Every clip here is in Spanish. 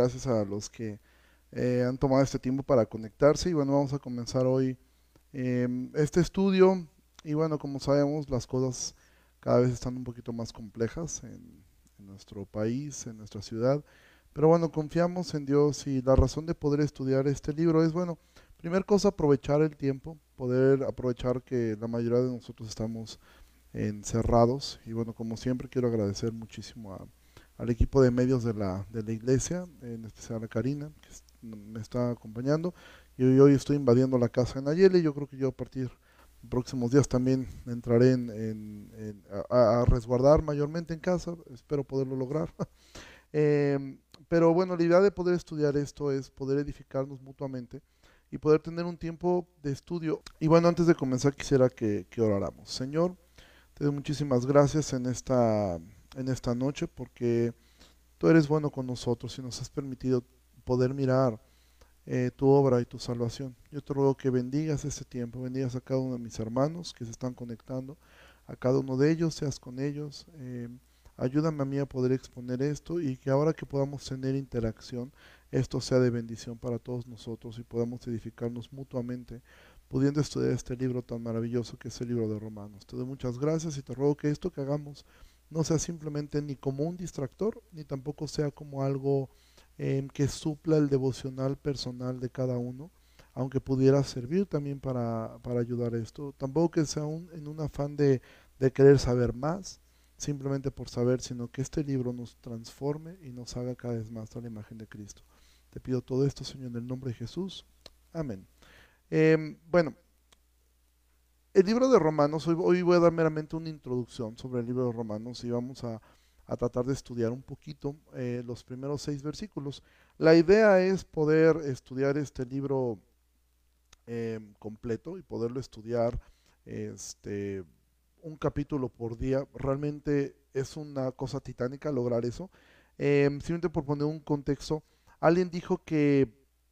gracias a los que eh, han tomado este tiempo para conectarse. Y bueno, vamos a comenzar hoy em, este estudio. Y bueno, como sabemos, las cosas cada vez están un poquito más complejas en, nuestro país, en nuestra ciudad. Pero bueno, confiamos en Dios y la razón de poder estudiar este libro es, bueno, primer cosa, aprovechar el tiempo, poder aprovechar que la mayoría de nosotros estamos encerrados. Y bueno, como siempre, quiero agradecer muchísimo a al equipo de medios de la, de la iglesia, en especial a Karina, que me está acompañando. Y hoy estoy invadiendo la casa en Nayeli. Yo creo que yo a partir de próximos días también entraré en, a, resguardar mayormente en casa. Espero poderlo lograr. Em, pero bueno, la idea de poder estudiar esto es poder edificarnos mutuamente y poder tener un tiempo de estudio. Y bueno, antes de comenzar quisiera que, que oráramos. Señor, te doy muchísimas gracias en esta en esta noche porque tú eres bueno con nosotros y nos has permitido poder mirar eh, tu obra y tu salvación. Yo te ruego que bendigas este tiempo, bendigas a cada uno de mis hermanos que se están conectando, a cada uno de ellos, seas con ellos. Eh, ayúdame a mí a poder exponer esto y que ahora que podamos tener interacción, esto sea de bendición para todos nosotros y podamos edificarnos mutuamente, pudiendo estudiar este libro tan maravilloso que es el libro de Romanos. Te doy muchas gracias y te ruego que esto que hagamos no sea simplemente ni como un distractor, ni tampoco sea como algo em, que supla el devocional personal de cada uno, aunque pudiera servir también para, ayudar a esto. Tampoco que sea un, en un afán de, de querer saber más, simplemente por saber, sino que este libro nos transforme y nos haga cada vez más a la imagen de Cristo. Te pido todo esto, Señor, en el nombre de Jesús. Amén. Em, bueno, el libro de Romanos, hoy, voy a dar meramente una introducción sobre el libro de Romanos y vamos a, tratar de estudiar un poquito eh, los primeros seis versículos. La idea es poder estudiar este libro em, completo y poderlo estudiar este, un capítulo por día. Realmente es una cosa titánica lograr eso. Em, simplemente por poner un contexto, alguien dijo que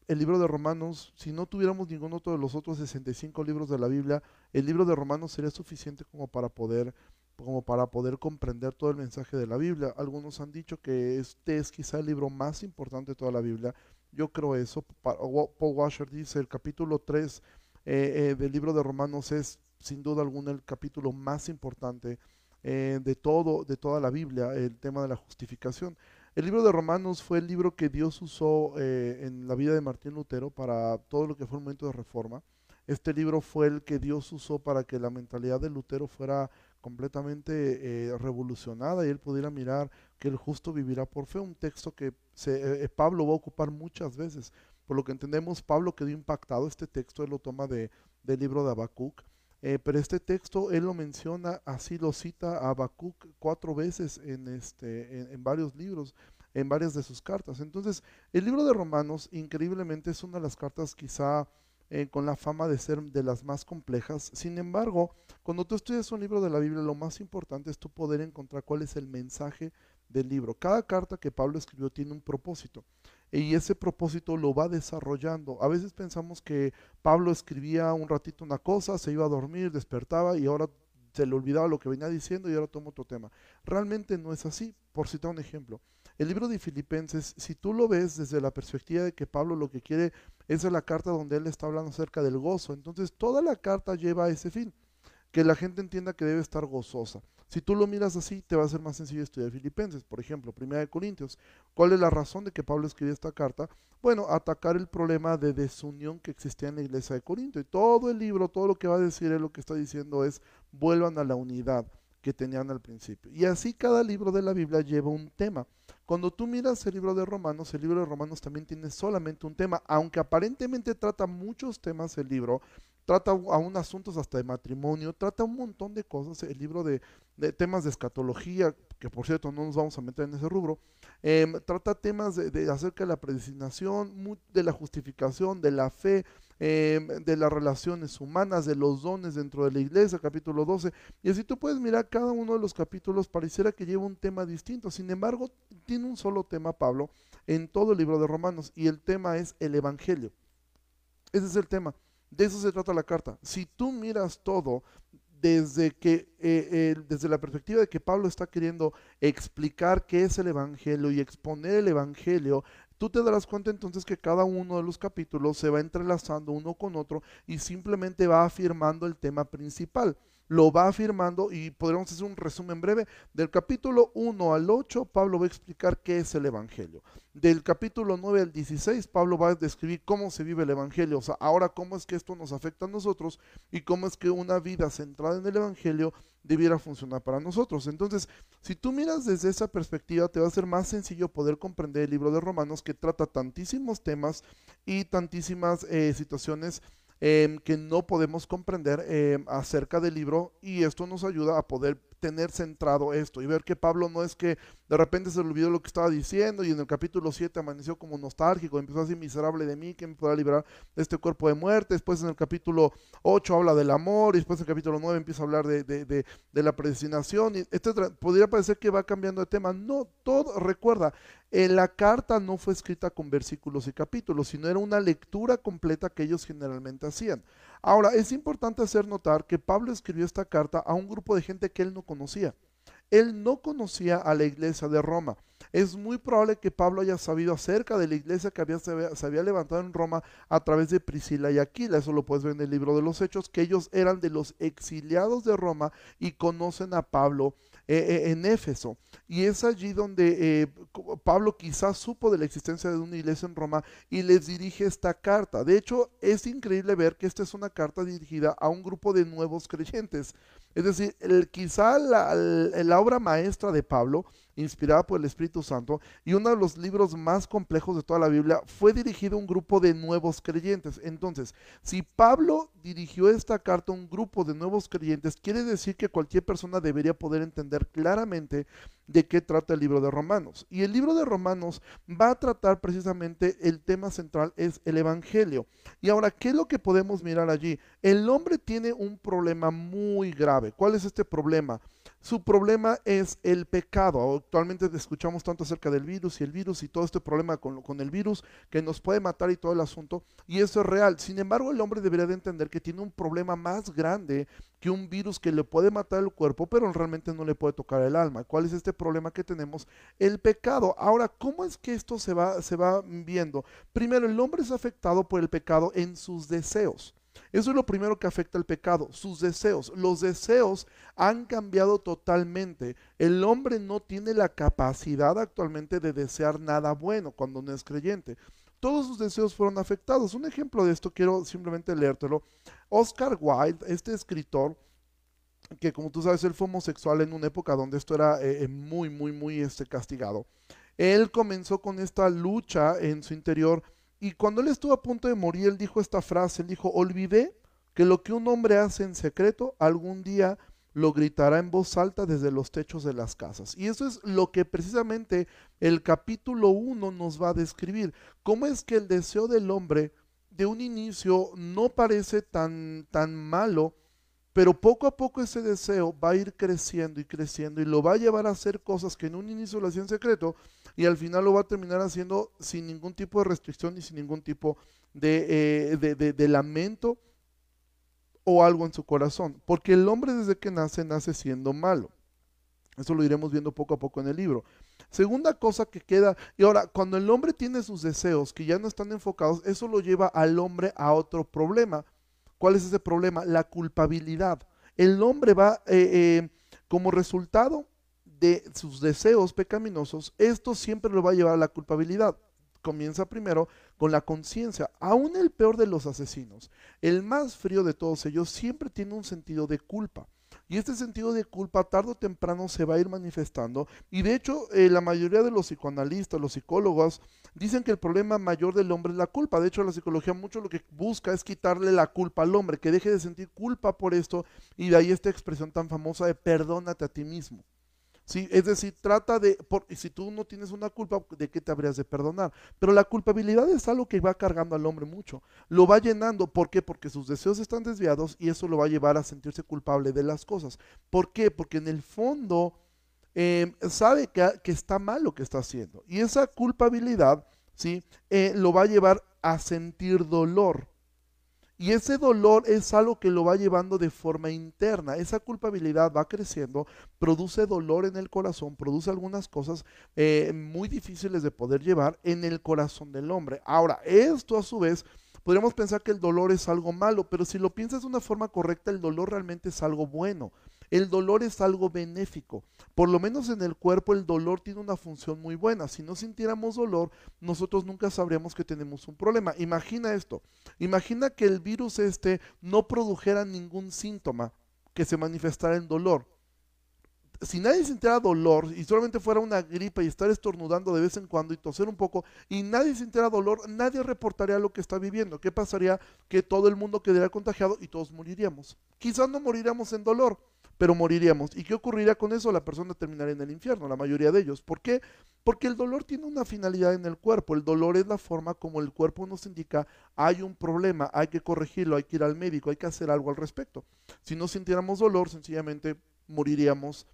el libro de Romanos, si no tuviéramos ningún otro de los otros 65 libros de la Biblia, el libro de Romanos sería suficiente como para poder como para poder comprender todo el mensaje de la Biblia. Algunos han dicho que este es quizá el libro más importante de toda la Biblia. Yo creo eso. Paul Washer dice, el capítulo 3 eh, eh, del libro de Romanos es sin duda alguna el capítulo más importante eh, de, todo, de toda la Biblia, el tema de la justificación. El libro de Romanos fue el libro que Dios usó en la vida de Martín Lutero para todo lo que fue el momento de reforma. Este libro fue el que Dios usó para que la mentalidad de Lutero fuera completamente eh, revolucionada y él pudiera mirar que el justo vivirá por fe, un texto que eh, Pablo va a ocupar muchas veces. Por lo que entendemos, Pablo quedó impactado, este texto él lo toma de, del libro de Habacuc, pero este texto él lo menciona, así lo cita a Habacuc cuatro veces en, este, en, varios libros, en varias de sus cartas. Entonces, el libro de Romanos, increíblemente, es una de las cartas quizá eh, con la fama de ser de las más complejas. Sin embargo, cuando tú estudias un libro de la Biblia, lo más importante es tú poder encontrar cuál es el mensaje del libro. Cada carta que Pablo escribió tiene un propósito y ese propósito lo va desarrollando. A veces pensamos que Pablo escribía un ratito una cosa, se iba a dormir, despertaba y ahora se le olvidaba lo que venía diciendo y ahora toma otro tema. Realmente no es así. Por citar un ejemplo, el libro de Filipenses, si tú lo ves desde la perspectiva de que Pablo lo que quiere es la carta donde él está hablando acerca del gozo, entonces toda la carta lleva a ese fin, que la gente entienda que debe estar gozosa. Si tú lo miras así, te va a ser más sencillo estudiar Filipenses. Por ejemplo, Primera de Corintios. ¿Cuál es la razón de que Pablo escribió esta carta? Bueno, atacar el problema de desunión que existía en la iglesia de Corinto. Y todo el libro, todo lo que va a decir él, lo que está diciendo es, vuelvan a la unidad que tenían al principio. Y así cada libro de la Biblia lleva un tema. Cuando tú miras el libro de Romanos, el libro de Romanos también tiene solamente un tema, aunque aparentemente trata muchos temas el libro, trata aún asuntos hasta de matrimonio, trata un montón de cosas, el libro de, temas de escatología, que por cierto no nos vamos a meter en ese rubro, em, trata temas de, acerca de la predestinación, de la justificación, de la fe, em, de las relaciones humanas, de los dones dentro de la iglesia, capítulo 12, y así tú puedes mirar cada uno de los capítulos, pareciera que lleva un tema distinto, sin embargo, tiene un solo tema, Pablo, en todo el libro de Romanos, y el tema es el Evangelio. Ese es el tema. De eso se trata la carta. Si tú miras todo desde que eh, desde la perspectiva de que Pablo está queriendo explicar qué es el evangelio y exponer el evangelio, tú te darás cuenta entonces que cada uno de los capítulos se va entrelazando uno con otro y simplemente va afirmando el tema principal lo va afirmando y podríamos hacer un resumen breve. Del capítulo 1 al 8, Pablo va a explicar qué es el Evangelio. Del capítulo 9 al 16, Pablo va a describir cómo se vive el Evangelio, o sea, ahora cómo es que esto nos afecta a nosotros y cómo es que una vida centrada en el Evangelio debiera funcionar para nosotros. Entonces, si tú miras desde esa perspectiva, te va a ser más sencillo poder comprender el libro de Romanos que trata tantísimos temas y tantísimas eh, situaciones Em, que no podemos comprender em, acerca del libro y esto nos ayuda a poder tener centrado esto y ver que Pablo no es que de repente se le olvidó lo que estaba diciendo y en el capítulo 7 amaneció como nostálgico, empezó así miserable de mí, que me podrá librar de este cuerpo de muerte, después en el capítulo 8 habla del amor y después en el capítulo 9 empieza a hablar de, de, de, de la predestinación, etcétera. Podría parecer que va cambiando de tema, no, todo, recuerda, en la carta no fue escrita con versículos y capítulos, sino era una lectura completa que ellos generalmente hacían. Ahora, es importante hacer notar que Pablo escribió esta carta a un grupo de gente que él no conocía. Él no conocía a la iglesia de Roma. Es muy probable que Pablo haya sabido acerca de la iglesia que había, se, había, levantado en Roma a través de Priscila y Aquila. Eso lo puedes ver en el libro de los Hechos, que ellos eran de los exiliados de Roma y conocen a Pablo eh, eh, en Éfeso. Y es allí donde eh, Pablo quizás supo de la existencia de una iglesia en Roma y les dirige esta carta. De hecho, es increíble ver que esta es una carta dirigida a un grupo de nuevos creyentes. Es decir, el, quizá la, la, obra maestra de Pablo, inspirada por el Espíritu Santo, y uno de los libros más complejos de toda la Biblia, fue dirigido a un grupo de nuevos creyentes. Entonces, si Pablo dirigió esta carta a un grupo de nuevos creyentes, quiere decir que cualquier persona debería poder entender claramente de qué trata el libro de Romanos. Y el libro de Romanos va a tratar precisamente el tema central es el Evangelio. Y ahora, ¿qué es lo que podemos mirar allí? El hombre tiene un problema muy grave. ¿Cuál es este problema? Su problema es el pecado. Actualmente escuchamos tanto acerca del virus y el virus y todo este problema con, con, el virus que nos puede matar y todo el asunto. Y eso es real. Sin embargo, el hombre debería de entender que tiene un problema más grande que un virus que le puede matar el cuerpo, pero realmente no le puede tocar el alma. ¿Cuál es este problema que tenemos? El pecado. Ahora, ¿cómo es que esto se va, se va viendo? Primero, el hombre es afectado por el pecado en sus deseos. Eso es lo primero que afecta al pecado, sus deseos. Los deseos han cambiado totalmente. El hombre no tiene la capacidad actualmente de desear nada bueno cuando no es creyente. Todos sus deseos fueron afectados. Un ejemplo de esto quiero simplemente leértelo. Oscar Wilde, este escritor, que como tú sabes, él fue homosexual en una época donde esto era eh, eh, muy, muy, muy este, castigado. Él comenzó con esta lucha en su interior y cuando él estuvo a punto de morir, él dijo esta frase, él dijo, olvidé que lo que un hombre hace en secreto algún día lo gritará en voz alta desde los techos de las casas. Y eso es lo que precisamente el capítulo 1 nos va a describir. ¿Cómo es que el deseo del hombre de un inicio no parece tan, tan malo, pero poco a poco ese deseo va a ir creciendo y creciendo y lo va a llevar a hacer cosas que en un inicio lo hacía en secreto y al final lo va a terminar haciendo sin ningún tipo de restricción y sin ningún tipo de, eh, de, lamento o algo en su corazón. Porque el hombre desde que nace nace siendo malo. Eso lo iremos viendo poco a poco en el libro. Segunda cosa que queda, y ahora, cuando el hombre tiene sus deseos que ya no están enfocados, eso lo lleva al hombre a otro problema. ¿Cuál es ese problema? La culpabilidad. El hombre va, eh, eh, como resultado de sus deseos pecaminosos, esto siempre lo va a llevar a la culpabilidad. Comienza primero con la conciencia. Aún el peor de los asesinos, el más frío de todos ellos, siempre tiene un sentido de culpa. Y este sentido de culpa tarde o temprano se va a ir manifestando. Y de hecho, eh, la mayoría de los psicoanalistas, los psicólogos, dicen que el problema mayor del hombre es la culpa. De hecho, la psicología mucho lo que busca es quitarle la culpa al hombre, que deje de sentir culpa por esto. Y de ahí esta expresión tan famosa de perdónate a ti mismo. ¿Sí? Es decir, trata de, por, si tú no tienes una culpa, ¿de qué te habrías de perdonar? Pero la culpabilidad es algo que va cargando al hombre mucho. Lo va llenando. ¿Por qué? Porque sus deseos están desviados y eso lo va a llevar a sentirse culpable de las cosas. ¿Por qué? Porque en el fondo em, sabe que, que, está mal lo que está haciendo. Y esa culpabilidad, ¿sí? Eh, lo va a llevar a sentir dolor. Y ese dolor es algo que lo va llevando de forma interna. Esa culpabilidad va creciendo, produce dolor en el corazón, produce algunas cosas eh, muy difíciles de poder llevar en el corazón del hombre. Ahora, esto a su vez, podríamos pensar que el dolor es algo malo, pero si lo piensas de una forma correcta, el dolor realmente es algo bueno. El dolor es algo benéfico. Por lo menos en el cuerpo el dolor tiene una función muy buena. Si no sintiéramos dolor, nosotros nunca sabríamos que tenemos un problema. Imagina esto. Imagina que el virus este no produjera ningún síntoma que se manifestara en dolor. Si nadie sintiera dolor y solamente fuera una gripa y estar estornudando de vez en cuando y toser un poco y nadie sintiera dolor, nadie reportaría lo que está viviendo. ¿Qué pasaría? Que todo el mundo quedaría contagiado y todos moriríamos. Quizás no moriríamos en dolor, pero moriríamos. ¿Y qué ocurriría con eso? La persona terminaría en el infierno, la mayoría de ellos. ¿Por qué? Porque el dolor tiene una finalidad en el cuerpo. El dolor es la forma como el cuerpo nos indica hay un problema, hay que corregirlo, hay que ir al médico, hay que hacer algo al respecto. Si no sintiéramos dolor, sencillamente moriríamos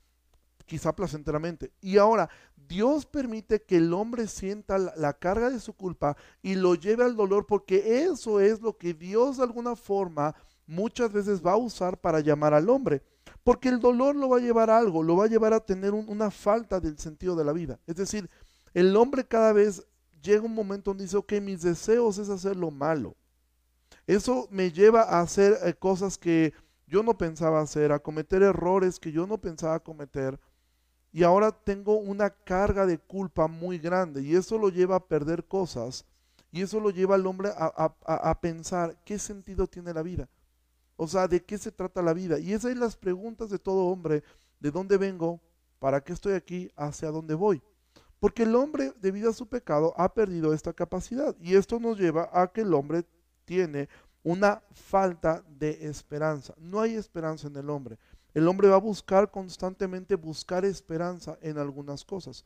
quizá placenteramente. Y ahora, Dios permite que el hombre sienta la, la, carga de su culpa y lo lleve al dolor porque eso es lo que Dios de alguna forma muchas veces va a usar para llamar al hombre. Porque el dolor lo va a llevar a algo, lo va a llevar a tener una falta del sentido de la vida. Es decir, el hombre cada vez llega un momento donde dice, ok, mis deseos es hacer lo malo. Eso me lleva a hacer eh, cosas que yo no pensaba hacer, a cometer errores que yo no pensaba cometer. Y ahora tengo una carga de culpa muy grande y eso lo lleva a perder cosas y eso lo lleva al hombre a, a pensar qué sentido tiene la vida. O sea, ¿de qué se trata la vida? Y esas son las preguntas de todo hombre. ¿De dónde vengo? ¿Para qué estoy aquí? ¿Hacia dónde voy? Porque el hombre, debido a su pecado, ha perdido esta capacidad. Y esto nos lleva a que el hombre tiene una falta de esperanza. No hay esperanza en el hombre. El hombre va a buscar constantemente buscar esperanza en algunas cosas.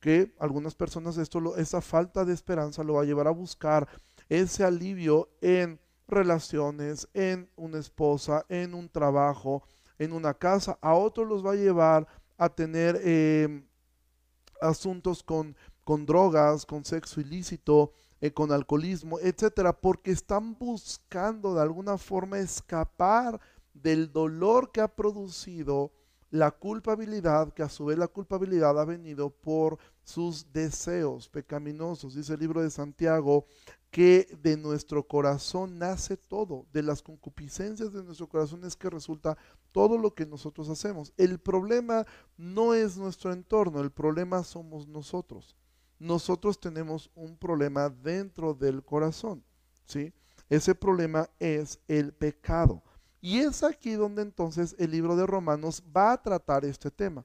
Que algunas personas esto esa falta de esperanza lo va a llevar a buscar ese alivio en relaciones, en una esposa, en un trabajo, en una casa. A otros los va a llevar a tener em, asuntos con, con, drogas, con sexo ilícito, eh, con alcoholismo, etcétera, porque están buscando de alguna forma escapar del dolor que ha producido la culpabilidad, que a su vez la culpabilidad ha venido por sus deseos pecaminosos. Dice el libro de Santiago que de nuestro corazón nace todo, de las concupiscencias de nuestro corazón es que resulta todo lo que nosotros hacemos. El problema no es nuestro entorno, el problema somos nosotros. Nosotros tenemos un problema dentro del corazón, ¿sí? Ese problema es el pecado. Y es aquí donde entonces el libro de Romanos va a tratar este tema.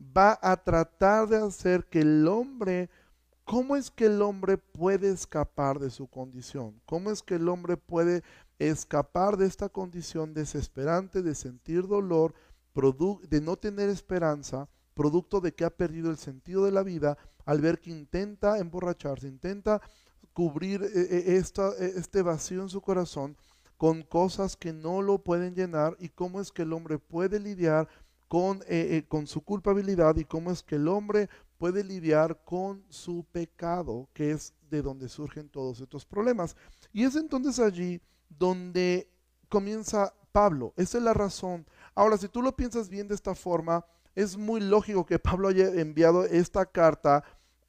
Va a tratar de hacer que el hombre ¿Cómo es que el hombre puede escapar de su condición? ¿Cómo es que el hombre puede escapar de esta condición desesperante de sentir dolor, de no tener esperanza, producto de que ha perdido el sentido de la vida al ver que intenta emborracharse, intenta cubrir eh, eh, eh, este vacío en su corazón con cosas que no lo pueden llenar y cómo es que el hombre puede lidiar con, con su culpabilidad y cómo es que el hombre puede lidiar con su pecado, que es de donde surgen todos estos problemas. Y es entonces allí donde comienza Pablo. Esa es la razón. Ahora, si tú lo piensas bien de esta forma, es muy lógico que Pablo haya enviado esta carta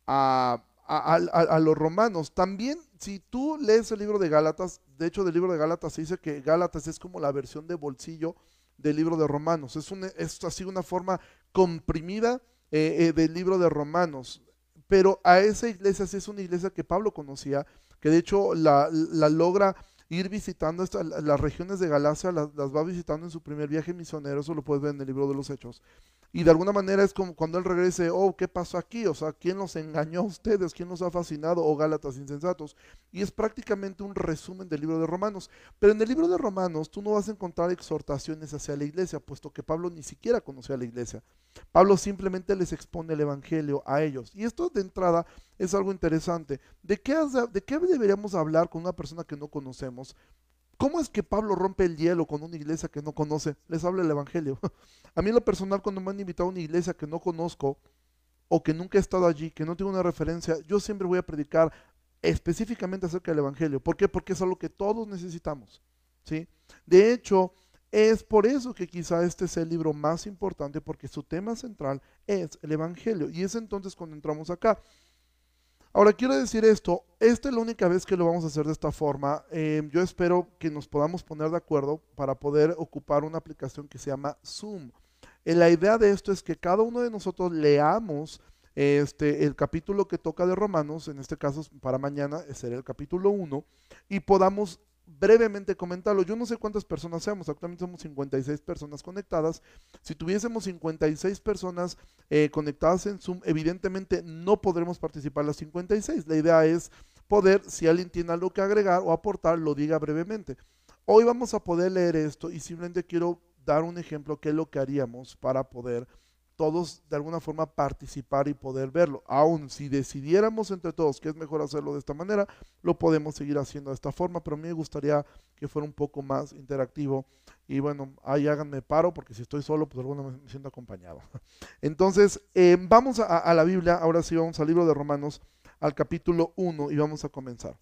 a, a, los romanos. También, si tú lees el libro de Gálatas, de hecho, del libro de Gálatas se dice que Gálatas es como la versión de bolsillo del libro de Romanos. Es, un, es así una forma comprimida eh, eh, del libro de Romanos. Pero a esa iglesia sí es una iglesia que Pablo conocía, que de hecho la, logra ir visitando las regiones de Galacia, las, va visitando en su primer viaje misionero, eso lo puedes ver en el libro de los Hechos. Y de alguna manera es como cuando él regrese, oh, ¿qué pasó aquí? O sea, ¿quién los engañó a ustedes? ¿Quién los ha fascinado? Oh, Gálatas insensatos. Y es prácticamente un resumen del libro de Romanos. Pero en el libro de Romanos tú no vas a encontrar exhortaciones hacia la iglesia, puesto que Pablo ni siquiera conocía a la iglesia. Pablo simplemente les expone el Evangelio a ellos. Y esto de entrada es algo interesante. ¿De qué, ¿De qué deberíamos hablar con una persona que no conocemos? ¿Cómo es que Pablo rompe el hielo con una iglesia que no conoce? Les habla el Evangelio. A mí en lo personal, cuando me han invitado a una iglesia que no conozco o que nunca he estado allí, que no tengo una referencia, yo siempre voy a predicar específicamente acerca del Evangelio. ¿Por qué? Porque es algo que todos necesitamos. ¿sí? De hecho, es por eso que quizá este es el libro más importante, porque su tema central es el Evangelio. Y es entonces cuando entramos acá. Ahora quiero decir esto, esta es la única vez que lo vamos a hacer de esta forma. Em, yo espero que nos podamos poner de acuerdo para poder ocupar una aplicación que se llama Zoom. Eh, la idea de esto es que cada uno de nosotros leamos este, el capítulo que toca de Romanos, en este caso para mañana será el capítulo 1, y podamos brevemente comentarlo. Yo no sé cuántas personas seamos, actualmente somos 56 personas conectadas. Si tuviésemos 56 personas eh, conectadas en Zoom, evidentemente no podremos participar las 56. La idea es poder, si alguien tiene algo que agregar o aportar, lo diga brevemente. Hoy vamos a poder leer esto y simplemente quiero dar un ejemplo, qué es lo que haríamos para poder todos de alguna forma participar y poder verlo. Aún si decidiéramos entre todos que es mejor hacerlo de esta manera, lo podemos seguir haciendo de esta forma, pero a mí me gustaría que fuera un poco más interactivo. Y bueno, ahí háganme paro, porque si estoy solo, pues alguna me siento acompañado. Entonces, eh, vamos a, la Biblia, ahora sí vamos al libro de Romanos, al capítulo 1, y vamos a comenzar.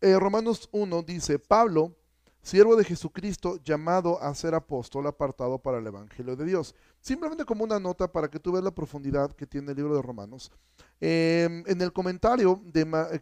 Eh, Romanos 1 dice, Pablo, siervo de Jesucristo, llamado a ser apóstol, apartado para el Evangelio de Dios. Simplemente como una nota para que tú veas la profundidad que tiene el libro de Romanos. Em, en el comentario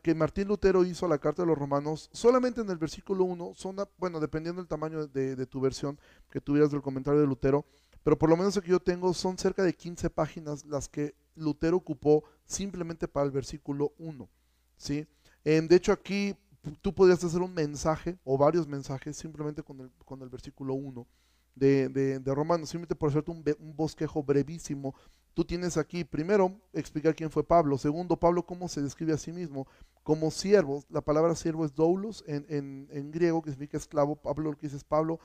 que Martín Lutero hizo a la carta de los Romanos, solamente en el versículo 1, son, bueno, dependiendo del tamaño de, de, tu versión que tuvieras del comentario de Lutero, pero por lo menos el que yo tengo son cerca de 15 páginas las que Lutero ocupó simplemente para el versículo 1. ¿sí? Em, de hecho, aquí tú podrías hacer un mensaje o varios mensajes simplemente con el, con el versículo 1 de, de, Romanos, simplemente por hacerte un, un, bosquejo brevísimo. Tú tienes aquí, primero, explicar quién fue Pablo. Segundo, Pablo cómo se describe a sí mismo como siervo. La palabra siervo es doulos en, en, en griego, que significa esclavo. Pablo lo que dice es Pablo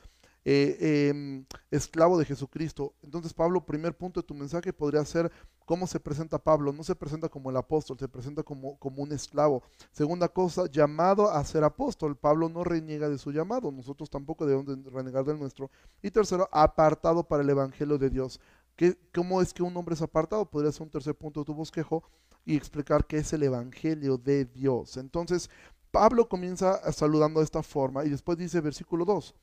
eh, em, esclavo de Jesucristo. Entonces, Pablo, primer punto de tu mensaje podría ser cómo se presenta Pablo. No se presenta como el apóstol, se presenta como, como un esclavo. Segunda cosa, llamado a ser apóstol. Pablo no reniega de su llamado, nosotros tampoco debemos renegar del nuestro. Y tercero, apartado para el Evangelio de Dios. ¿Qué, ¿Cómo es que un hombre es apartado? Podría ser un tercer punto de tu bosquejo y explicar qué es el Evangelio de Dios. Entonces, Pablo comienza saludando de esta forma y después dice versículo 2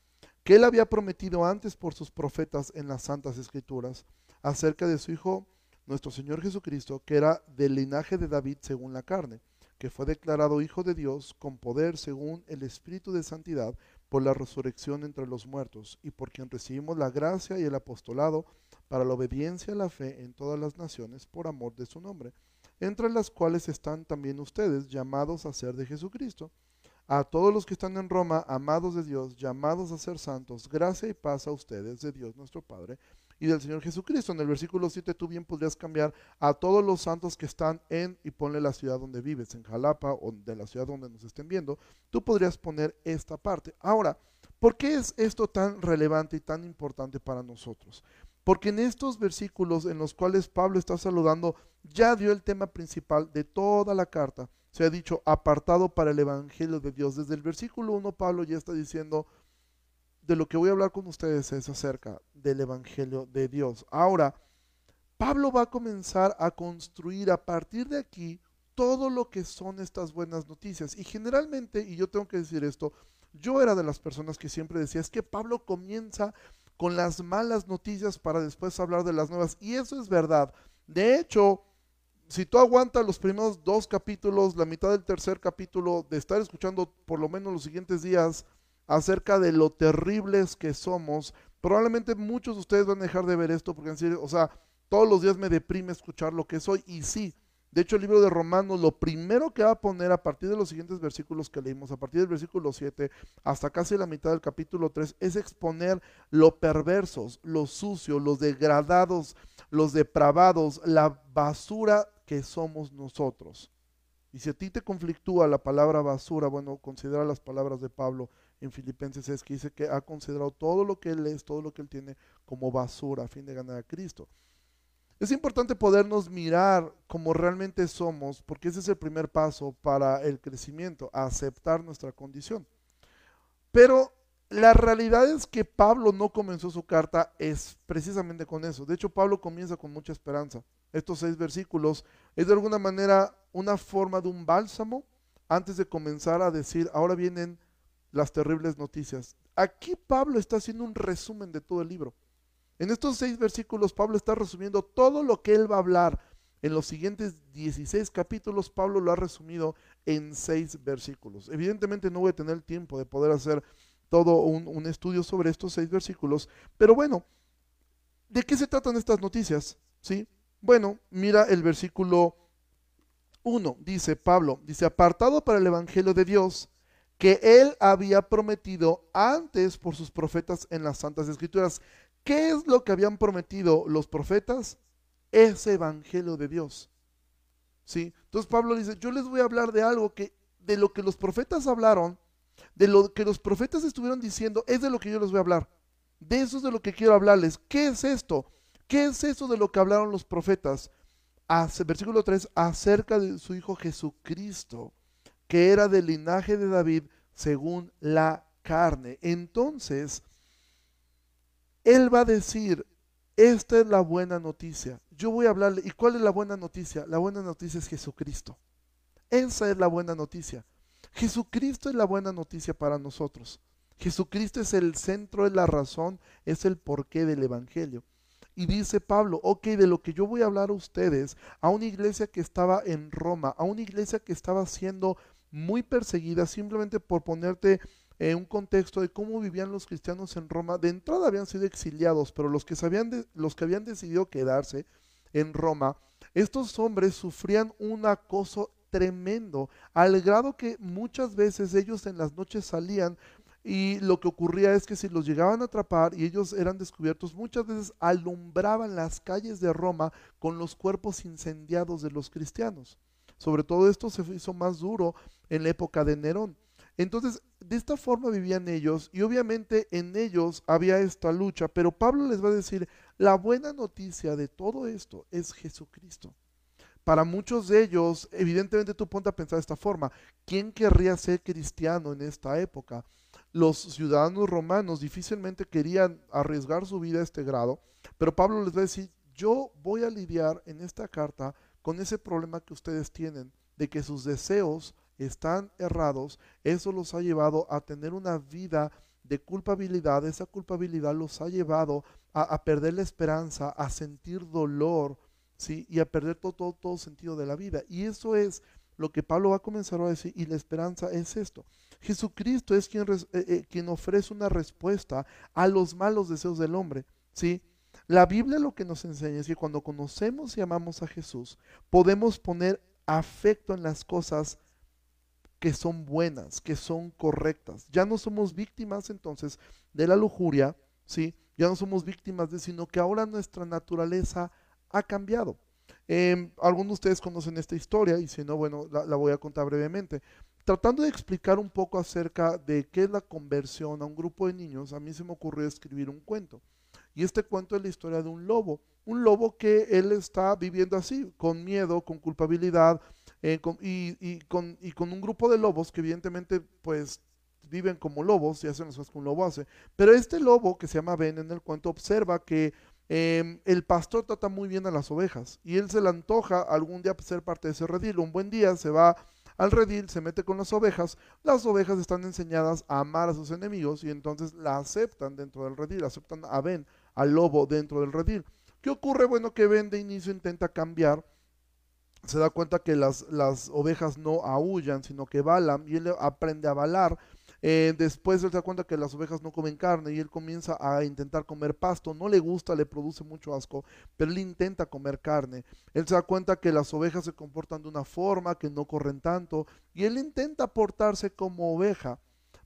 él había prometido antes por sus profetas en las santas escrituras acerca de su Hijo, nuestro Señor Jesucristo, que era del linaje de David según la carne, que fue declarado Hijo de Dios con poder según el Espíritu de Santidad por la resurrección entre los muertos, y por quien recibimos la gracia y el apostolado para la obediencia a la fe en todas las naciones por amor de su nombre, entre las cuales están también ustedes llamados a ser de Jesucristo a todos los que están en Roma, amados de Dios, llamados a ser santos, gracia y paz a ustedes de Dios nuestro Padre y del Señor Jesucristo. En el versículo 7 tú bien podrías cambiar a todos los santos que están en y ponle la ciudad donde vives, en Jalapa o de la ciudad donde nos estén viendo. Tú podrías poner esta parte. Ahora, ¿por qué es esto tan relevante y tan importante para nosotros? Porque en estos versículos en los cuales Pablo está saludando, ya dio el tema principal de toda la carta se ha dicho apartado para el Evangelio de Dios. Desde el versículo 1 Pablo ya está diciendo, de lo que voy a hablar con ustedes es acerca del Evangelio de Dios. Ahora, Pablo va a comenzar a construir a partir de aquí todo lo que son estas buenas noticias. Y generalmente, y yo tengo que decir esto, yo era de las personas que siempre decía, es que Pablo comienza con las malas noticias para después hablar de las nuevas. Y eso es verdad. De hecho, si tú aguantas los primeros dos capítulos, la mitad del tercer capítulo, de estar escuchando por lo menos los siguientes días acerca de lo terribles que somos, probablemente muchos de ustedes van a dejar de ver esto porque en serio, o sea, todos los días me deprime escuchar lo que soy y sí. De hecho, el libro de Romanos, lo primero que va a poner a partir de los siguientes versículos que leímos, a partir del versículo 7 hasta casi la mitad del capítulo 3, es exponer lo perversos, lo sucio, los degradados, los depravados, la basura que somos nosotros. Y si a ti te conflictúa la palabra basura, bueno, considera las palabras de Pablo en Filipenses es que dice que ha considerado todo lo que él es, todo lo que él tiene como basura a fin de ganar a Cristo. Es importante podernos mirar como realmente somos, porque ese es el primer paso para el crecimiento, aceptar nuestra condición. Pero la realidad es que Pablo no comenzó su carta es precisamente con eso. De hecho, Pablo comienza con mucha esperanza. Estos seis versículos es de alguna manera una forma de un bálsamo antes de comenzar a decir, ahora vienen las terribles noticias. Aquí Pablo está haciendo un resumen de todo el libro. En estos seis versículos Pablo está resumiendo todo lo que él va a hablar. En los siguientes 16 capítulos Pablo lo ha resumido en seis versículos. Evidentemente no voy a tener tiempo de poder hacer todo un, estudio sobre estos seis versículos, pero bueno, ¿de qué se tratan estas noticias? ¿Sí? Bueno, mira el versículo 1, dice Pablo, dice, apartado para el Evangelio de Dios, que él había prometido antes por sus profetas en las Santas Escrituras. ¿Qué es lo que habían prometido los profetas? Ese Evangelio de Dios. ¿Sí? Entonces Pablo dice, yo les voy a hablar de algo que, de lo que los profetas hablaron, de lo que los profetas estuvieron diciendo, es de lo que yo les voy a hablar. De eso es de lo que quiero hablarles. ¿Qué es esto? ¿Qué es eso de lo que hablaron los profetas? versículo 3, acerca de su Hijo Jesucristo, que era del linaje de David según la carne. Entonces, Él va a decir, esta es la buena noticia. Yo voy a hablarle, ¿y cuál es la buena noticia? La buena noticia es Jesucristo. Esa es la buena noticia. Jesucristo es la buena noticia para nosotros. Jesucristo es el centro de la razón, es el porqué del Evangelio. Y dice Pablo, ok, de lo que yo voy a hablar a ustedes, a una iglesia que estaba en Roma, a una iglesia que estaba siendo muy perseguida, simplemente por ponerte en un contexto de cómo vivían los cristianos en Roma. De entrada habían sido exiliados, pero los que, sabían los que habían decidido quedarse en Roma, estos hombres sufrían un acoso tremendo, al grado que muchas veces ellos en las noches salían y lo que ocurría es que si los llegaban a atrapar y ellos eran descubiertos, muchas veces alumbraban las calles de Roma con los cuerpos incendiados de los cristianos. Sobre todo esto se hizo más duro en la época de Nerón. Entonces, de esta forma vivían ellos y obviamente en ellos había esta lucha, pero Pablo les va a decir, la buena noticia de todo esto es Jesucristo. Para muchos de ellos, evidentemente tú ponte a pensar de esta forma, ¿quién querría ser cristiano en esta época? los ciudadanos romanos difícilmente querían arriesgar su vida a este grado, pero Pablo les va a decir, yo voy a lidiar en esta carta con ese problema que ustedes tienen, de que sus deseos están errados, eso los ha llevado a tener una vida de culpabilidad, esa culpabilidad los ha llevado a, perder la esperanza, a sentir dolor, ¿sí? Y a perder todo, todo, todo sentido de la vida. Y eso es lo que Pablo va a comenzar a decir, y la esperanza es esto. Jesucristo es quien, eh, eh, quien ofrece una respuesta a los malos deseos del hombre. ¿sí? La Biblia lo que nos enseña es que cuando conocemos y amamos a Jesús, podemos poner afecto en las cosas que son buenas, que son correctas. Ya no somos víctimas entonces de la lujuria, ¿sí? Ya no somos víctimas de, sino que ahora nuestra naturaleza ha cambiado. Em, algunos de ustedes conocen esta historia y si no, bueno, la voy a contar brevemente tratando de explicar un poco acerca de qué es la conversión a un grupo de niños, a mí se me ocurrió escribir un cuento. Y este cuento es la historia de un lobo, un lobo que él está viviendo así, con miedo, con culpabilidad, eh, y, con, un grupo de lobos que evidentemente pues viven como lobos y hacen las cosas que un lobo hace. Pero este lobo que se llama Ben en el cuento observa que em, el pastor trata muy bien a las ovejas y él se le antoja algún día ser parte de ese redil. Un buen día se va al redil, se mete con las ovejas, las ovejas están enseñadas a amar a sus enemigos y entonces la aceptan dentro del redil, aceptan a Ben, al lobo dentro del redil. ¿Qué ocurre? Bueno, que Ben de inicio intenta cambiar, se da cuenta que las, las ovejas no aullan, sino que balan y él aprende a balar eh, después él se da cuenta que las ovejas no comen carne y él comienza a intentar comer pasto. No le gusta, le produce mucho asco, pero él intenta comer carne. Él se da cuenta que las ovejas se comportan de una forma, que no corren tanto, y él intenta portarse como oveja.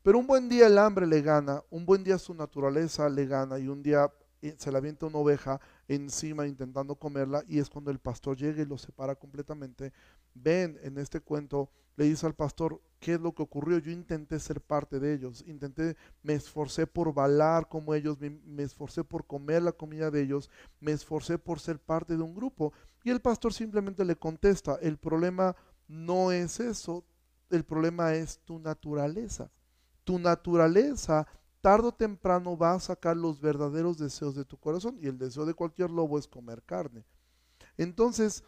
Pero un buen día el hambre le gana, un buen día su naturaleza le gana y un día se le avienta una oveja encima intentando comerla y es cuando el pastor llega y lo separa completamente. Ven en este cuento le dice al pastor, ¿qué es lo que ocurrió? Yo intenté ser parte de ellos, intenté, me esforcé por balar como ellos, me, esforcé por comer la comida de ellos, me esforcé por ser parte de un grupo. Y el pastor simplemente le contesta, el problema no es eso, el problema es tu naturaleza. Tu naturaleza tarde o temprano va a sacar los verdaderos deseos de tu corazón y el deseo de cualquier lobo es comer carne. Entonces,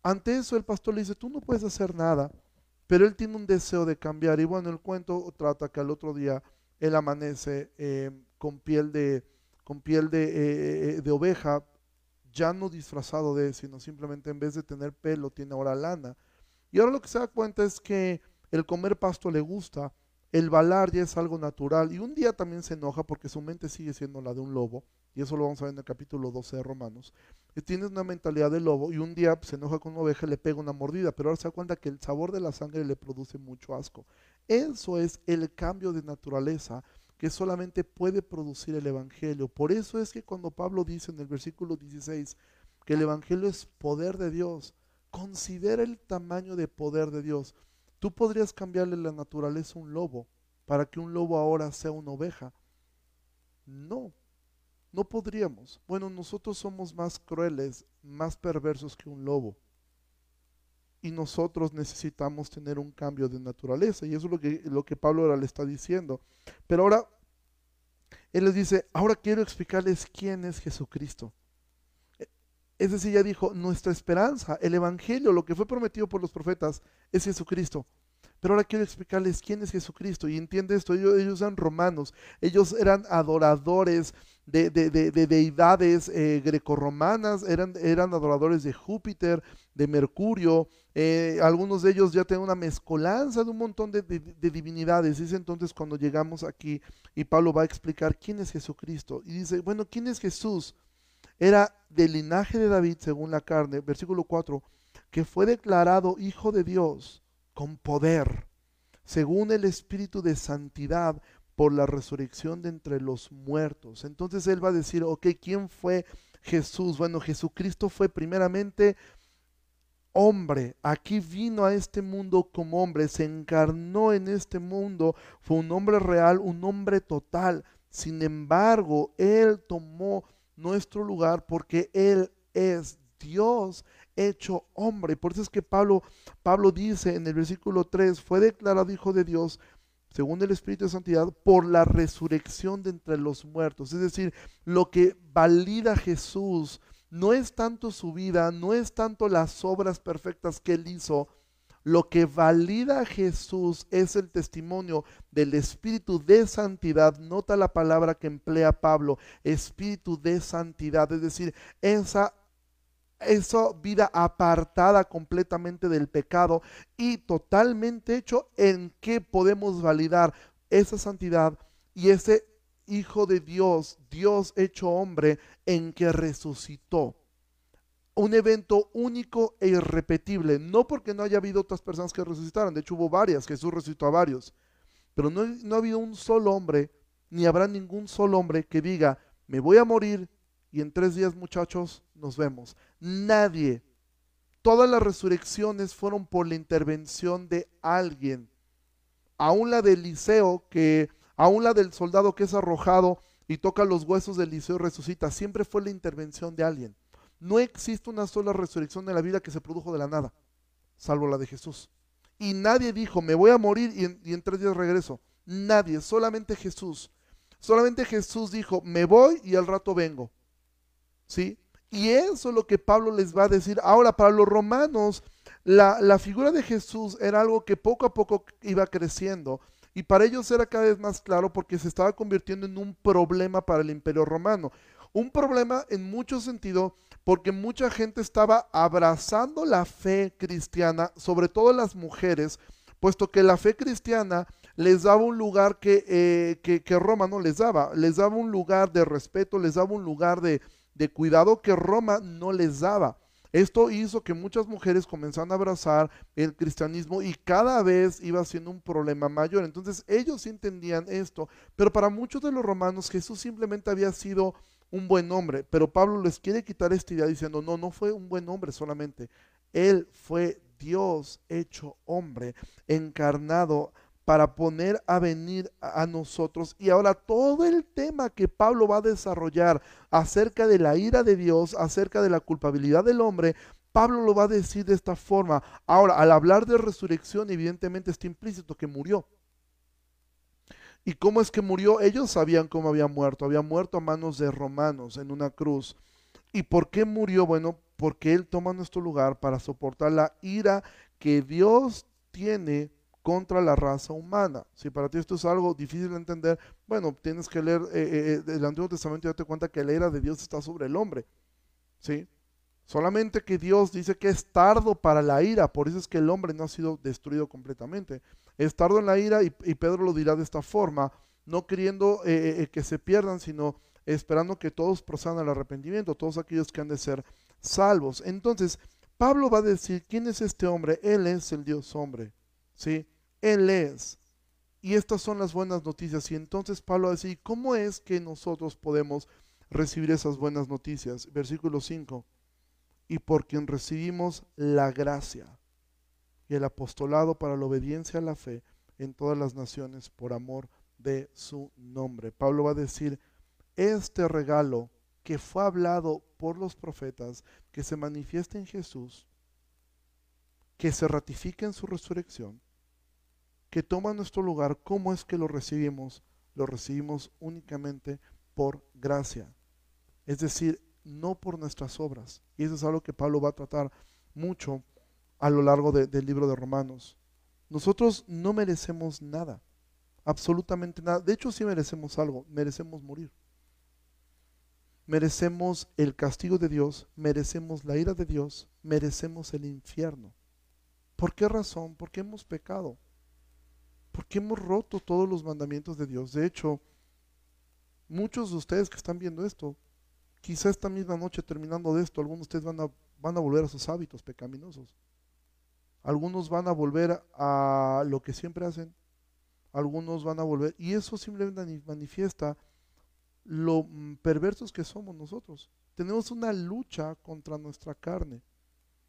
ante eso el pastor le dice, tú no puedes hacer nada, pero él tiene un deseo de cambiar. Y bueno, el cuento trata que al otro día él amanece eh, con piel de, con piel de, eh, eh, de oveja, ya no disfrazado de, sino simplemente en vez de tener pelo, tiene ahora lana. Y ahora lo que se da cuenta es que el comer pasto le gusta, el balar ya es algo natural y un día también se enoja porque su mente sigue siendo la de un lobo, y eso lo vamos a ver en el capítulo 12 de Romanos. Y tiene una mentalidad de lobo y un día se enoja con una oveja y le pega una mordida, pero ahora se da cuenta que el sabor de la sangre le produce mucho asco. Eso es el cambio de naturaleza que solamente puede producir el Evangelio. Por eso es que cuando Pablo dice en el versículo 16 que el Evangelio es poder de Dios, considera el tamaño de poder de Dios. Tú podrías cambiarle la naturaleza a un lobo para que un lobo ahora sea una oveja. No, no podríamos. Bueno, nosotros somos más crueles, más perversos que un lobo. Y nosotros necesitamos tener un cambio de naturaleza. Y eso es lo que, lo que Pablo ahora le está diciendo. Pero ahora, él les dice, ahora quiero explicarles quién es Jesucristo. Es decir, ya dijo, nuestra esperanza, el Evangelio, lo que fue prometido por los profetas, es Jesucristo. Pero ahora quiero explicarles quién es Jesucristo. Y entiende esto, ellos, eran romanos, ellos eran adoradores de, deidades eh, grecorromanas, eran, eran adoradores de Júpiter, de Mercurio. Eh, algunos de ellos ya tienen una mezcolanza de un montón de, divinidades. Es entonces cuando llegamos aquí y Pablo va a explicar quién es Jesucristo. Y dice, bueno, ¿quién es Jesús? Era del linaje de David según la carne, versículo 4, que fue declarado hijo de Dios con poder, según el Espíritu de Santidad, por la resurrección de entre los muertos. Entonces él va a decir, ok, ¿quién fue Jesús? Bueno, Jesucristo fue primeramente hombre, aquí vino a este mundo como hombre, se encarnó en este mundo, fue un hombre real, un hombre total. Sin embargo, Él tomó nuestro lugar porque Él es Dios hecho hombre. Por eso es que Pablo, Pablo dice en el versículo 3, fue declarado hijo de Dios según el Espíritu de Santidad, por la resurrección de entre los muertos. Es decir, lo que valida Jesús no es tanto su vida, no es tanto las obras perfectas que él hizo, lo que valida a Jesús es el testimonio del Espíritu de Santidad. Nota la palabra que emplea Pablo, Espíritu de Santidad, es decir, esa esa vida apartada completamente del pecado y totalmente hecho en que podemos validar esa santidad y ese Hijo de Dios, Dios hecho hombre, en que resucitó. Un evento único e irrepetible, no porque no haya habido otras personas que resucitaran, de hecho hubo varias, Jesús resucitó a varios, pero no, no ha habido un solo hombre, ni habrá ningún solo hombre que diga, me voy a morir y en tres días muchachos nos vemos. Nadie. Todas las resurrecciones fueron por la intervención de alguien. Aún la del Eliseo, que, aún la del soldado que es arrojado y toca los huesos del Eliseo resucita, siempre fue la intervención de alguien. No existe una sola resurrección en la vida que se produjo de la nada, salvo la de Jesús. Y nadie dijo, me voy a morir y en, y en tres días regreso. Nadie, solamente Jesús. Solamente Jesús dijo, me voy y al rato vengo. ¿Sí? Y eso es lo que Pablo les va a decir. Ahora, para los romanos, la, figura de Jesús era algo que poco a poco iba creciendo. Y para ellos era cada vez más claro porque se estaba convirtiendo en un problema para el imperio romano. Un problema en mucho sentido porque mucha gente estaba abrazando la fe cristiana, sobre todo las mujeres, puesto que la fe cristiana les daba un lugar que, eh, que, que Roma no les daba. Les daba un lugar de respeto, les daba un lugar de, de cuidado que Roma no les daba. Esto hizo que muchas mujeres comenzaran a abrazar el cristianismo y cada vez iba siendo un problema mayor. Entonces ellos entendían esto, pero para muchos de los romanos Jesús simplemente había sido un buen hombre, pero Pablo les quiere quitar esta idea diciendo, no, no fue un buen hombre solamente, él fue Dios hecho hombre, encarnado para poner a venir a nosotros. Y ahora todo el tema que Pablo va a desarrollar acerca de la ira de Dios, acerca de la culpabilidad del hombre, Pablo lo va a decir de esta forma. Ahora, al hablar de resurrección, evidentemente está implícito que murió. ¿Y cómo es que murió? Ellos sabían cómo había muerto. Había muerto a manos de romanos en una cruz. ¿Y por qué murió? Bueno, porque Él toma nuestro lugar para soportar la ira que Dios tiene contra la raza humana. Si para ti esto es algo difícil de entender, bueno, tienes que leer eh, eh, el Antiguo Testamento y darte cuenta que la ira de Dios está sobre el hombre. ¿Sí? Solamente que Dios dice que es tardo para la ira, por eso es que el hombre no ha sido destruido completamente. Es tardo en la ira y, Pedro lo dirá de esta forma, no queriendo eh, eh, que se pierdan, sino esperando que todos procedan al arrepentimiento, todos aquellos que han de ser salvos. Entonces, Pablo va a decir, ¿quién es este hombre? Él es el Dios hombre, ¿sí? Él es. Y estas son las buenas noticias. Y entonces Pablo va a decir, ¿cómo es que nosotros podemos recibir esas buenas noticias? Versículo 5 y por quien recibimos la gracia y el apostolado para la obediencia a la fe en todas las naciones por amor de su nombre. Pablo va a decir, este regalo que fue hablado por los profetas, que se manifiesta en Jesús, que se ratifica en su resurrección, que toma nuestro lugar, ¿cómo es que lo recibimos? Lo recibimos únicamente por gracia. Es decir, no por nuestras obras. Y eso es algo que Pablo va a tratar mucho a lo largo del libro de Romanos. Nosotros no merecemos nada, absolutamente nada. De hecho, sí merecemos algo, merecemos morir. Merecemos el castigo de Dios, merecemos la ira de Dios, merecemos el infierno. ¿Por qué razón? Porque hemos pecado. Porque hemos roto todos los mandamientos de Dios. De hecho, muchos de ustedes que están viendo esto Quizá esta misma noche terminando de esto, algunos de ustedes van a, van a volver a sus hábitos pecaminosos. Algunos van a volver a lo que siempre hacen. Algunos van a volver. Y eso simplemente manifiesta lo mm, perversos que somos nosotros. Tenemos una lucha contra nuestra carne.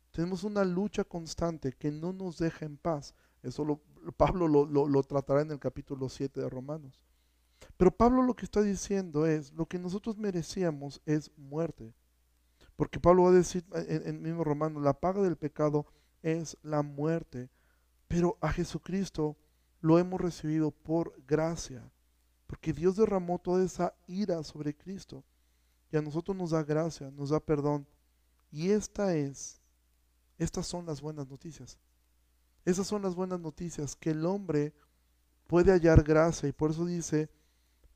Tenemos una lucha constante que no nos deja en paz. Eso lo, Pablo lo, lo tratará en el capítulo 7 de Romanos. Pero Pablo lo que está diciendo es, lo que nosotros merecíamos es muerte. Porque Pablo va a decir en, el mismo Romano, la paga del pecado es la muerte. Pero a Jesucristo lo hemos recibido por gracia. Porque Dios derramó toda esa ira sobre Cristo. Y a nosotros nos da gracia, nos da perdón. Y esta es, estas son las buenas noticias. Esas son las buenas noticias, que el hombre puede hallar gracia. Y por eso dice,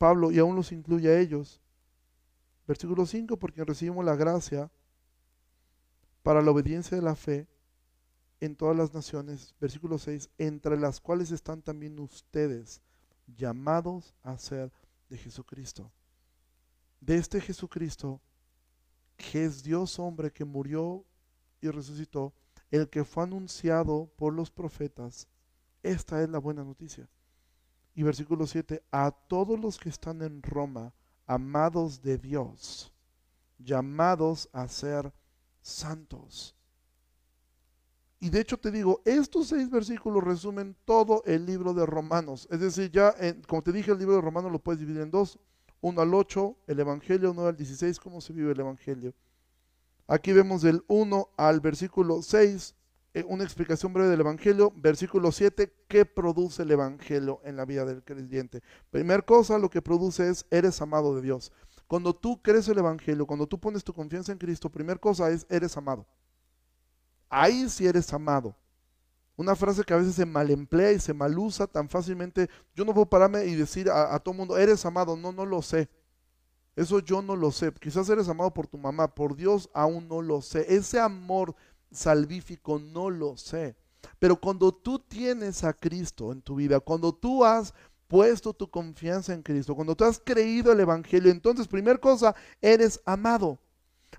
Pablo, y aún los incluye a ellos. Versículo 5, porque recibimos la gracia para la obediencia de la fe en todas las naciones. Versículo 6, entre las cuales están también ustedes llamados a ser de Jesucristo. De este Jesucristo, que es Dios hombre que murió y resucitó, el que fue anunciado por los profetas. Esta es la buena noticia. Y versículo 7, a todos los que están en Roma, amados de Dios, llamados a ser santos. Y de hecho te digo, estos seis versículos resumen todo el libro de Romanos. Es decir, ya, como te dije, el libro de Romanos lo puedes dividir en dos. Uno al 8, el Evangelio, uno al 16, cómo se vive el Evangelio. Aquí vemos del 1 al versículo 6, eh, una explicación breve del Evangelio, versículo 7, ¿qué produce el Evangelio en la vida del creyente? Primera cosa, lo que produce es, eres amado de Dios. Cuando tú crees el Evangelio, cuando tú pones tu confianza en Cristo, primera cosa es, eres amado. Ahí sí eres amado. Una frase que a veces se malemplea y se malusa tan fácilmente. Yo no puedo pararme y decir a, a todo mundo, eres amado. No, no lo sé. Eso yo no lo sé. Quizás eres amado por tu mamá, por Dios aún no lo sé. Ese amor salvífico, no lo sé. Pero cuando tú tienes a Cristo en tu vida, cuando tú has puesto tu confianza en Cristo, cuando tú has creído el Evangelio, entonces, primera cosa, eres amado.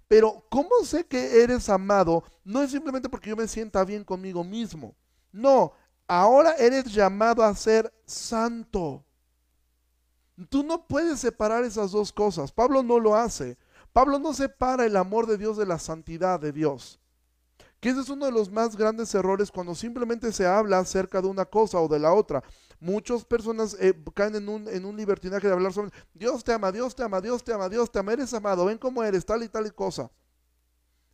Pero ¿cómo sé que eres amado? No es simplemente porque yo me sienta bien conmigo mismo. No, ahora eres llamado a ser santo. Tú no puedes separar esas dos cosas. Pablo no lo hace. Pablo no separa el amor de Dios de la santidad de Dios. Que ese es uno de los más grandes errores cuando simplemente se habla acerca de una cosa o de la otra. Muchas personas eh, caen en un, libertinaje de hablar sobre Dios te ama, Dios te ama, Dios te ama, Dios te ama, eres amado, ven cómo eres, tal y tal cosa.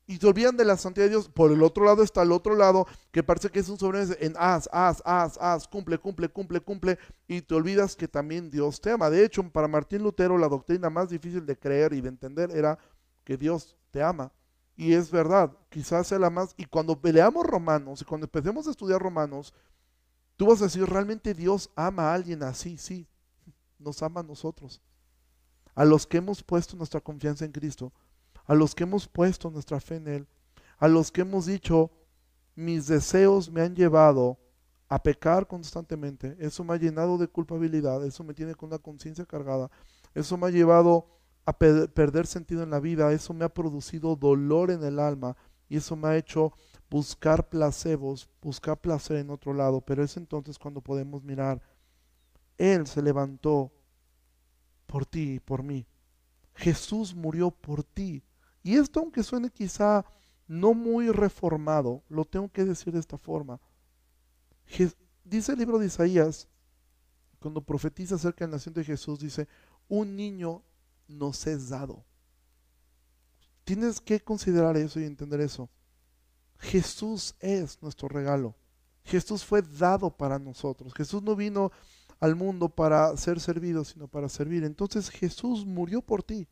y se olvidan de la santidad de Dios. Por el otro lado está el otro lado, que parece que es un sobreviviente en haz, haz, haz, haz, cumple, cumple, cumple, cumple, y te olvidas que también Dios te ama. De hecho, para Martín Lutero, la doctrina más difícil de creer y de entender era que Dios te ama. Y es verdad, quizás sea la más. Y cuando leamos Romanos y cuando empecemos a estudiar Romanos, tú vas a decir, ¿realmente Dios ama a alguien así? Sí, nos ama a nosotros. A los que hemos puesto nuestra confianza en Cristo a los que hemos puesto nuestra fe en Él, a los que hemos dicho, mis deseos me han llevado a pecar constantemente, eso me ha llenado de culpabilidad, eso me tiene con una conciencia cargada, eso me ha llevado a perder sentido en la vida, eso me ha producido dolor en el alma y eso me ha hecho buscar placebos, buscar placer en otro lado, pero es entonces cuando podemos mirar, Él se levantó por ti y por mí. Jesús murió por ti y esto, aunque suene quizá no muy reformado, lo tengo que decir de esta forma. dice el libro de Isaías, cuando profetiza acerca del nacimiento de Jesús, dice, un niño nos es dado. Tienes que considerar eso y entender eso. Jesús es nuestro regalo. Jesús fue dado para nosotros. Jesús no vino al mundo para ser servido, sino para servir. Entonces Jesús murió por ti.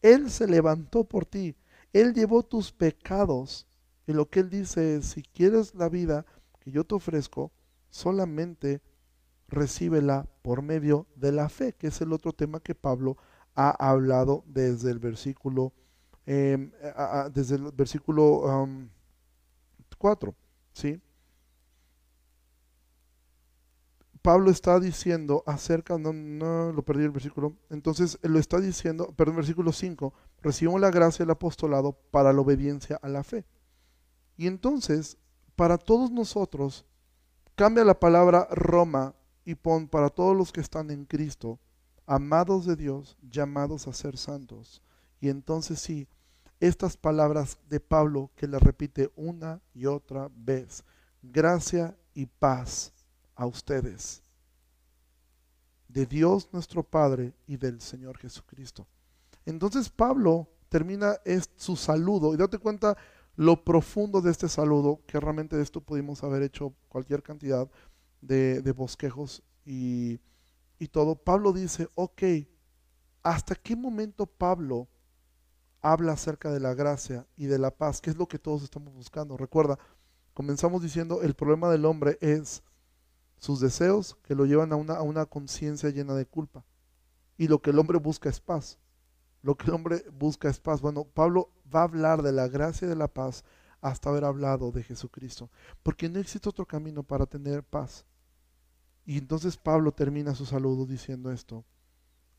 Él se levantó por ti. Él llevó tus pecados. Y lo que Él dice es, si quieres la vida que yo te ofrezco, solamente recíbela por medio de la fe, que es el otro tema que Pablo ha hablado desde el versículo, em, desde el versículo 4. ¿sí? Pablo está diciendo acerca, no, no, lo perdí el versículo, entonces lo está diciendo, perdón, versículo 5, recibimos la gracia del apostolado para la obediencia a la fe. Y entonces, para todos nosotros, cambia la palabra Roma y pon para todos los que están en Cristo, amados de Dios, llamados a ser santos. Y entonces sí, estas palabras de Pablo que le repite una y otra vez, gracia y paz a ustedes, de Dios nuestro Padre y del Señor Jesucristo. Entonces Pablo termina su saludo y date cuenta lo profundo de este saludo, que realmente de esto pudimos haber hecho cualquier cantidad de, bosquejos y, y todo. Pablo dice, ok, ¿hasta qué momento Pablo habla acerca de la gracia y de la paz, que es lo que todos estamos buscando? Recuerda, comenzamos diciendo, el problema del hombre es sus deseos que lo llevan a una, a una conciencia llena de culpa. Y lo que el hombre busca es paz. Lo que el hombre busca es paz. Bueno, Pablo va a hablar de la gracia y de la paz hasta haber hablado de Jesucristo. Porque no existe otro camino para tener paz. Y entonces Pablo termina su saludo diciendo esto.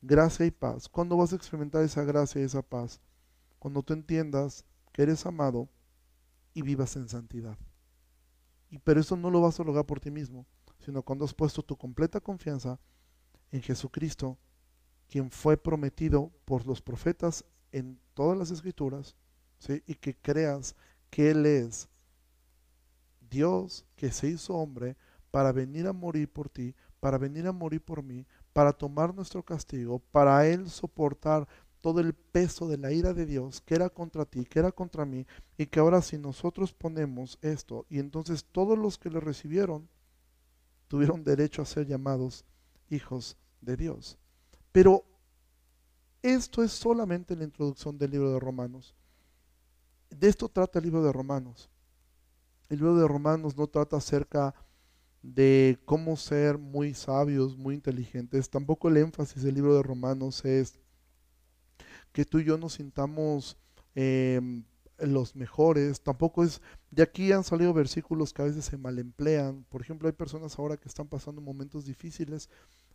Gracia y paz. ¿Cuándo vas a experimentar esa gracia y esa paz? Cuando tú entiendas que eres amado y vivas en santidad. Y pero eso no lo vas a lograr por ti mismo sino cuando has puesto tu completa confianza en Jesucristo, quien fue prometido por los profetas en todas las escrituras, y que creas que Él es Dios que se hizo hombre para venir a morir por ti, para venir a morir por mí, para tomar nuestro castigo, para Él soportar todo el peso de la ira de Dios que era contra ti, que era contra mí, y que ahora si nosotros ponemos esto, y entonces todos los que le recibieron, tuvieron derecho a ser llamados hijos de Dios. Pero esto es solamente la introducción del libro de Romanos. De esto trata el libro de Romanos. El libro de Romanos no trata acerca de cómo ser muy sabios, muy inteligentes. Tampoco el énfasis del libro de Romanos es que tú y yo nos sintamos em, los mejores, tampoco es, de aquí han salido versículos que a veces se malemplean, por ejemplo hay personas ahora que están pasando momentos difíciles,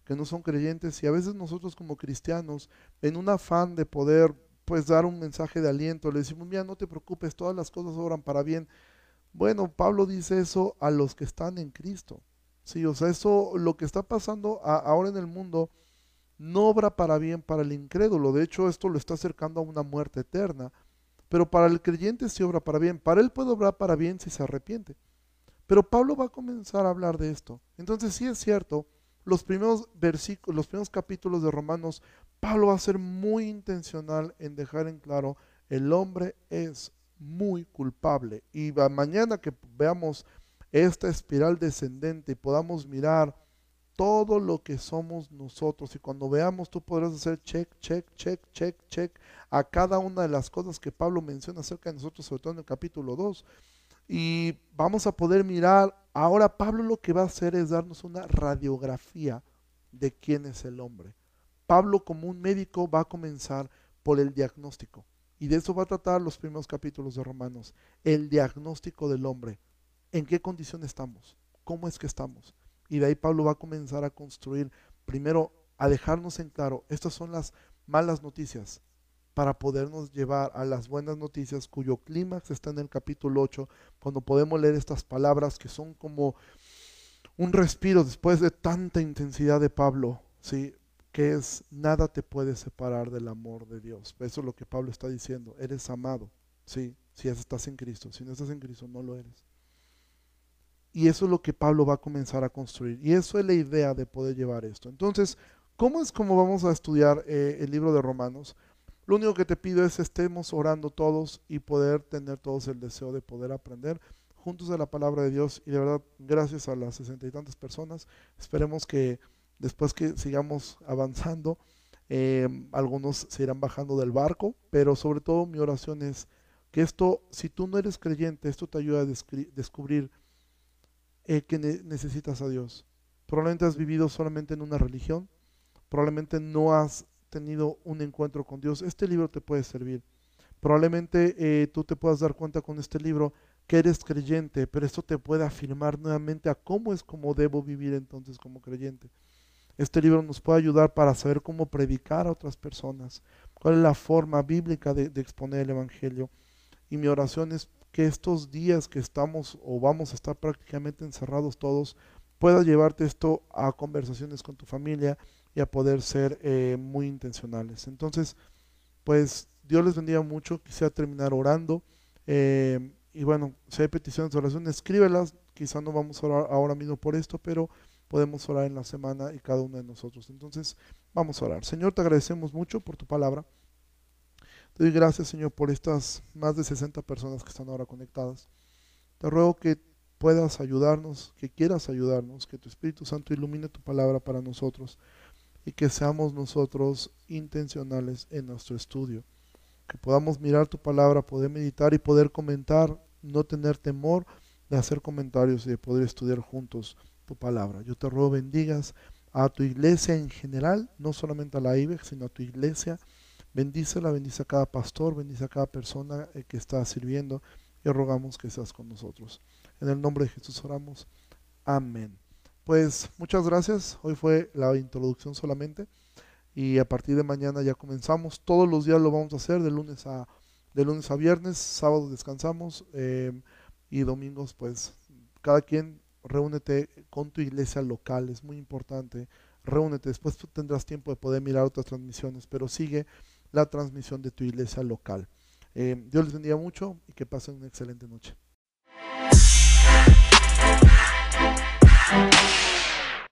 que no son creyentes y a veces nosotros como cristianos, en un afán de poder pues dar un mensaje de aliento, le decimos, mira, no te preocupes, todas las cosas obran para bien. Bueno, Pablo dice eso a los que están en Cristo. Sí, o sea, eso, lo que está pasando ahora en el mundo, no obra para bien para el incrédulo. De hecho, esto lo está acercando a una muerte eterna. Pero para el creyente sí obra para bien. Para él puede obrar para bien si se arrepiente. Pero Pablo va a comenzar a hablar de esto. Entonces sí es cierto, los primeros versículos, los primeros capítulos de Romanos, Pablo va a ser muy intencional en dejar en claro, el hombre es muy culpable. Y mañana que veamos esta espiral descendente y podamos mirar todo lo que somos nosotros. Y cuando veamos, tú podrás hacer check, check, check, check, check a cada una de las cosas que Pablo menciona acerca de nosotros, sobre todo en el capítulo 2. Y vamos a poder mirar, ahora Pablo lo que va a hacer es darnos una radiografía de quién es el hombre. Pablo como un médico va a comenzar por el diagnóstico. Y de eso va a tratar los primeros capítulos de Romanos. El diagnóstico del hombre. ¿En qué condición estamos? ¿Cómo es que estamos? Y de ahí Pablo va a comenzar a construir, primero, a dejarnos en claro, estas son las malas noticias para podernos llevar a las buenas noticias cuyo clímax está en el capítulo 8, cuando podemos leer estas palabras que son como un respiro después de tanta intensidad de Pablo, ¿sí? Que es nada te puede separar del amor de Dios. Eso es lo que Pablo está diciendo, eres amado, ¿sí? si estás en Cristo, si no estás en Cristo no lo eres. Y eso es lo que Pablo va a comenzar a construir. Y eso es la idea de poder llevar esto. Entonces, ¿cómo es como vamos a estudiar eh, el libro de Romanos? Lo único que te pido es estemos orando todos y poder tener todos el deseo de poder aprender juntos de la palabra de Dios. Y de verdad, gracias a las sesenta y tantas personas. Esperemos que después que sigamos avanzando, eh, algunos se irán bajando del barco, pero sobre todo mi oración es que esto, si tú no eres creyente, esto te ayuda a descubrir eh, que necesitas a Dios. Probablemente has vivido solamente en una religión, probablemente no has tenido un encuentro con Dios. Este libro te puede servir. Probablemente eh, tú te puedas dar cuenta con este libro que eres creyente, pero esto te puede afirmar nuevamente a cómo es como debo vivir entonces como creyente. Este libro nos puede ayudar para saber cómo predicar a otras personas, cuál es la forma bíblica de exponer el Evangelio. Y mi oración es que estos días que estamos o vamos a estar prácticamente encerrados todos, puedas llevarte esto a conversaciones con tu familia y a poder ser eh, muy intencionales. Entonces, pues Dios les bendiga mucho. Quisiera terminar orando. Eh, y bueno, si hay peticiones de oración, escríbelas. Quizá no vamos a orar ahora mismo por esto, pero podemos orar en la semana y cada uno de nosotros. Entonces, vamos a orar. Señor, te agradecemos mucho por tu palabra. Te doy gracias, Señor, por estas más de 60 personas que están ahora conectadas. Te ruego que puedas ayudarnos, que quieras ayudarnos, que tu Espíritu Santo ilumine tu palabra para nosotros y que seamos nosotros intencionales en nuestro estudio. Que podamos mirar tu palabra, poder meditar y poder comentar, no tener temor de hacer comentarios y de poder estudiar juntos tu palabra. Yo te ruego bendigas a tu iglesia en general, no solamente a la IBEX, sino a tu iglesia Bendícela, bendice a cada pastor, bendice a cada persona eh, que está sirviendo y rogamos que seas con nosotros. En el nombre de Jesús oramos. Amén. Pues muchas gracias. Hoy fue la introducción solamente y a partir de mañana ya comenzamos. Todos los días lo vamos a hacer de lunes a, de lunes a viernes, sábado descansamos eh, y domingos pues cada quien reúnete con tu iglesia local, es muy importante, reúnete, después tú tendrás tiempo de poder mirar otras transmisiones, pero sigue la transmisión de tu iglesia local. Eh, Dios les bendiga mucho y que pasen una excelente noche.